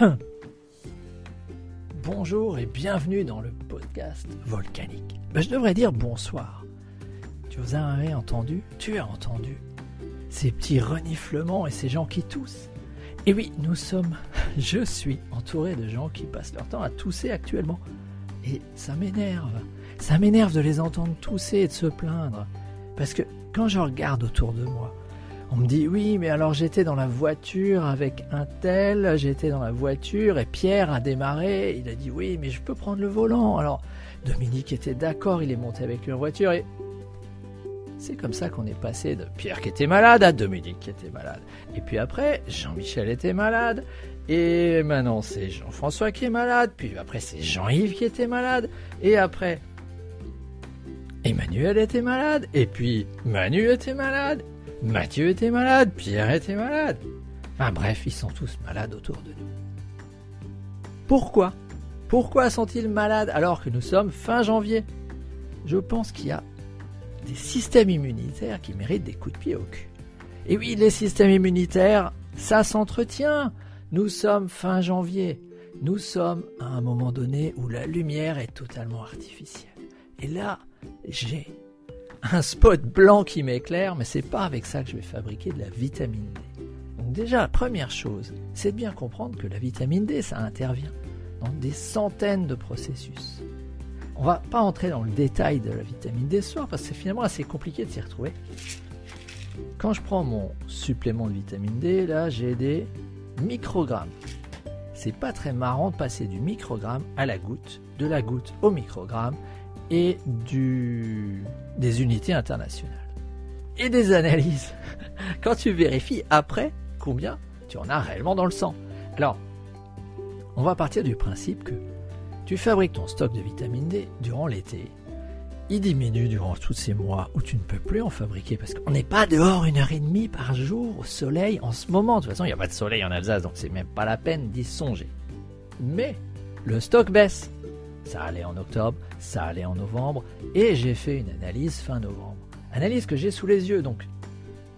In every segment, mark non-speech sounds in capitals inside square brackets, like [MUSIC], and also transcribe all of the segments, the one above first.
[COUGHS] Bonjour et bienvenue dans le podcast volcanique. Ben, je devrais dire bonsoir. Tu vous avez entendu? Tu as entendu ces petits reniflements et ces gens qui toussent? Et oui, nous sommes, [LAUGHS] je suis entouré de gens qui passent leur temps à tousser actuellement. Et ça m'énerve. Ça m'énerve de les entendre tousser et de se plaindre. Parce que quand je regarde autour de moi, on me dit oui, mais alors j'étais dans la voiture avec un tel, j'étais dans la voiture et Pierre a démarré, il a dit oui, mais je peux prendre le volant. Alors Dominique était d'accord, il est monté avec lui en voiture et c'est comme ça qu'on est passé de Pierre qui était malade à Dominique qui était malade. Et puis après, Jean-Michel était malade. Et maintenant, c'est Jean-François qui est malade. Puis après, c'est Jean-Yves qui était malade. Et après, Emmanuel était malade. Et puis, Manu était malade. Mathieu était malade, Pierre était malade. Enfin bref, ils sont tous malades autour de nous. Pourquoi? Pourquoi sont-ils malades alors que nous sommes fin janvier? Je pense qu'il y a des systèmes immunitaires qui méritent des coups de pied au cul. Et oui, les systèmes immunitaires, ça s'entretient. Nous sommes fin janvier. Nous sommes à un moment donné où la lumière est totalement artificielle. Et là, j'ai un spot blanc qui m'éclaire, mais c'est pas avec ça que je vais fabriquer de la vitamine D. Donc déjà, première chose, c'est de bien comprendre que la vitamine D, ça intervient dans des centaines de processus. On va pas entrer dans le détail de la vitamine D ce soir parce que c'est finalement assez compliqué de s'y retrouver. Quand je prends mon supplément de vitamine D, là j'ai des microgrammes. C'est pas très marrant de passer du microgramme à la goutte, de la goutte au microgramme et du, des unités internationales. Et des analyses. [LAUGHS] Quand tu vérifies après combien tu en as réellement dans le sang. Alors, on va partir du principe que tu fabriques ton stock de vitamine D durant l'été. Il diminue durant tous ces mois où tu ne peux plus en fabriquer parce qu'on n'est pas dehors une heure et demie par jour au soleil en ce moment. De toute façon, il n'y a pas de soleil en Alsace, donc c'est même pas la peine d'y songer. Mais le stock baisse. Ça allait en octobre, ça allait en novembre, et j'ai fait une analyse fin novembre. Analyse que j'ai sous les yeux, donc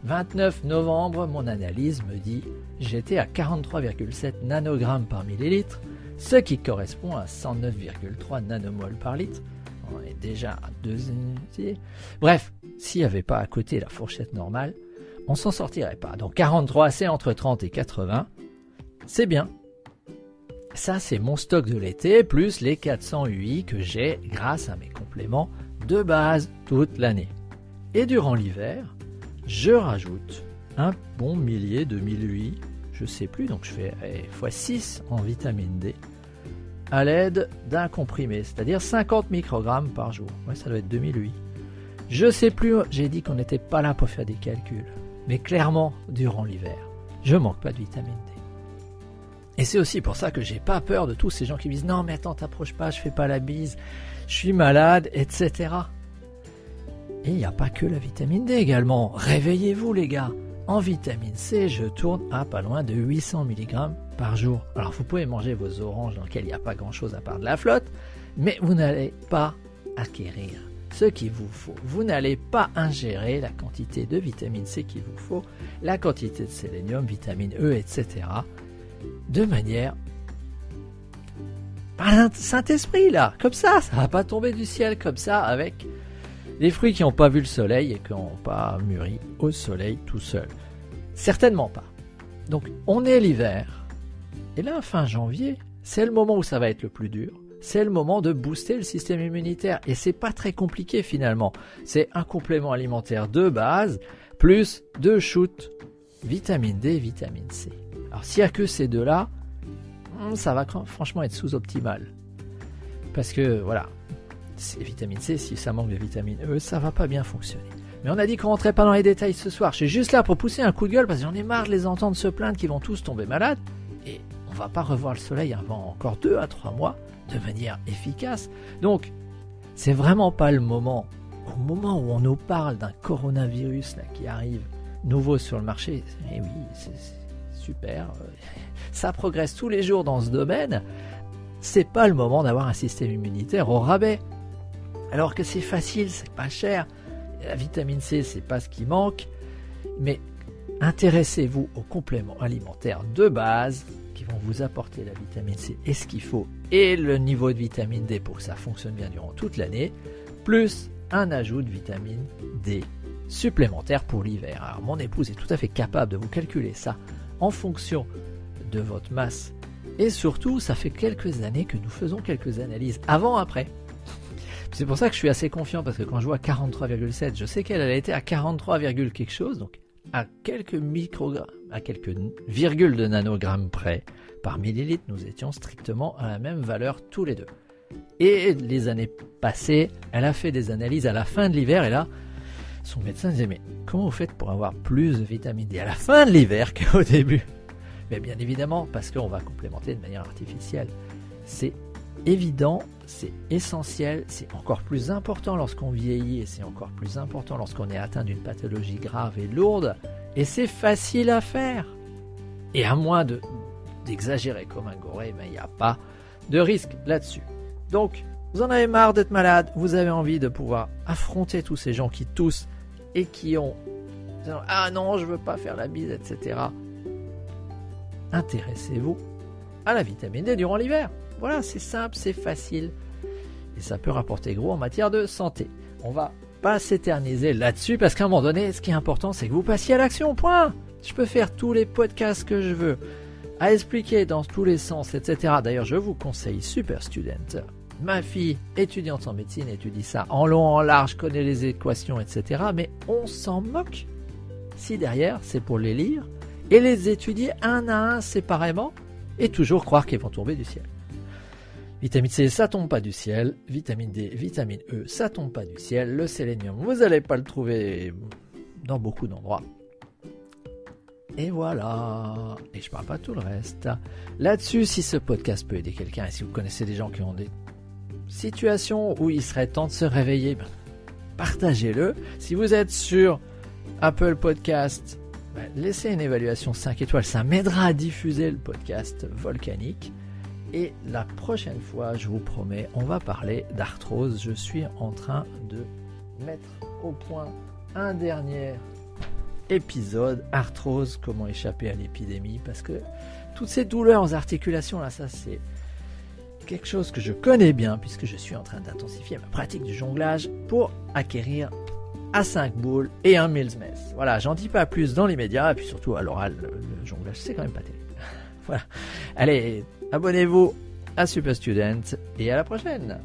29 novembre, mon analyse me dit j'étais à 43,7 nanogrammes par millilitre, ce qui correspond à 109,3 nanomoles par litre. On est déjà à deux unités. Bref, s'il n'y avait pas à côté la fourchette normale, on s'en sortirait pas. Donc 43, c'est entre 30 et 80. C'est bien, ça, c'est mon stock de l'été, plus les 400 UI que j'ai grâce à mes compléments de base toute l'année. Et durant l'hiver, je rajoute un bon millier de 1000 UI, je sais plus, donc je fais x6 en vitamine D, à l'aide d'un comprimé, c'est-à-dire 50 microgrammes par jour. Ouais, ça doit être 2000 UI. Je sais plus, j'ai dit qu'on n'était pas là pour faire des calculs, mais clairement, durant l'hiver, je manque pas de vitamine D. Et c'est aussi pour ça que j'ai pas peur de tous ces gens qui me disent non mais attends t'approches pas, je fais pas la bise, je suis malade, etc. Et il n'y a pas que la vitamine D également. Réveillez-vous les gars. En vitamine C, je tourne à pas loin de 800 mg par jour. Alors vous pouvez manger vos oranges dans lesquelles il n'y a pas grand-chose à part de la flotte, mais vous n'allez pas acquérir ce qu'il vous faut. Vous n'allez pas ingérer la quantité de vitamine C qu'il vous faut, la quantité de sélénium, vitamine E, etc de manière par Saint-Esprit là, comme ça, ça va pas tomber du ciel comme ça avec des fruits qui n'ont pas vu le soleil et qui n'ont pas mûri au soleil tout seul. Certainement pas. Donc on est l'hiver. Et là, fin janvier, c'est le moment où ça va être le plus dur. C'est le moment de booster le système immunitaire. Et c'est pas très compliqué finalement. C'est un complément alimentaire de base, plus deux shoots vitamine D, vitamine C. Alors s'il n'y a que ces deux-là, hmm, ça va franchement être sous-optimal. Parce que voilà, c'est vitamine C, si ça manque de vitamine E, ça va pas bien fonctionner. Mais on a dit qu'on rentrait pas dans les détails ce soir. Je suis juste là pour pousser un coup de gueule parce que j'en ai marre de les entendre se plaindre qu'ils vont tous tomber malades. Et on va pas revoir le soleil avant encore 2 à 3 mois de manière efficace. Donc, c'est vraiment pas le moment. Au moment où on nous parle d'un coronavirus là, qui arrive nouveau sur le marché, et eh oui, c'est super, euh, ça progresse tous les jours dans ce domaine, c'est pas le moment d'avoir un système immunitaire au rabais. Alors que c'est facile, c'est pas cher, la vitamine C, c'est pas ce qui manque, mais intéressez-vous aux compléments alimentaires de base qui vont vous apporter la vitamine C et ce qu'il faut et le niveau de vitamine D pour que ça fonctionne bien durant toute l'année, plus un ajout de vitamine D supplémentaire pour l'hiver. Alors mon épouse est tout à fait capable de vous calculer ça en fonction de votre masse. Et surtout, ça fait quelques années que nous faisons quelques analyses avant-après. C'est pour ça que je suis assez confiant parce que quand je vois 43,7, je sais qu'elle a été à 43, quelque chose, donc à quelques microgrammes, à quelques virgules de nanogrammes près par millilitre, nous étions strictement à la même valeur tous les deux. Et les années passées, elle a fait des analyses à la fin de l'hiver et là, son médecin disait mais comment vous faites pour avoir plus de vitamine D à la fin de l'hiver qu'au début? Mais bien évidemment parce qu'on va complémenter de manière artificielle. C'est évident, c'est essentiel, c'est encore plus important lorsqu'on vieillit et c'est encore plus important lorsqu'on est atteint d'une pathologie grave et lourde et c'est facile à faire. Et à moins de d'exagérer comme un goré, mais il n'y a pas de risque là-dessus. Donc, vous en avez marre d'être malade, vous avez envie de pouvoir affronter tous ces gens qui toussent et qui ont ah non, je veux pas faire la bise, etc. Intéressez-vous à la vitamine D durant l'hiver. Voilà, c'est simple, c'est facile et ça peut rapporter gros en matière de santé. On va pas s'éterniser là-dessus parce qu'à un moment donné, ce qui est important, c'est que vous passiez à l'action. Point. Je peux faire tous les podcasts que je veux, à expliquer dans tous les sens, etc. D'ailleurs, je vous conseille Super Student Ma fille, étudiante en médecine, étudie ça en long, en large, connaît les équations, etc. Mais on s'en moque si derrière c'est pour les lire et les étudier un à un séparément et toujours croire qu'ils vont tomber du ciel. Vitamine C, ça tombe pas du ciel. Vitamine D, vitamine E, ça tombe pas du ciel. Le sélénium, vous n'allez pas le trouver dans beaucoup d'endroits. Et voilà. Et je parle pas tout le reste. Là-dessus, si ce podcast peut aider quelqu'un et si vous connaissez des gens qui ont des situation où il serait temps de se réveiller, ben, partagez-le. Si vous êtes sur Apple Podcast, ben, laissez une évaluation 5 étoiles, ça m'aidera à diffuser le podcast volcanique. Et la prochaine fois, je vous promets, on va parler d'arthrose. Je suis en train de mettre au point un dernier épisode, arthrose, comment échapper à l'épidémie, parce que toutes ces douleurs aux articulations, là, ça c'est quelque chose que je connais bien puisque je suis en train d'intensifier ma pratique du jonglage pour acquérir à 5 boules et un Mills Mess. Voilà, j'en dis pas plus dans les médias et puis surtout à l'oral, le, jonglage c'est quand même pas terrible. [LAUGHS] voilà. Allez, abonnez-vous à Super Student et à la prochaine.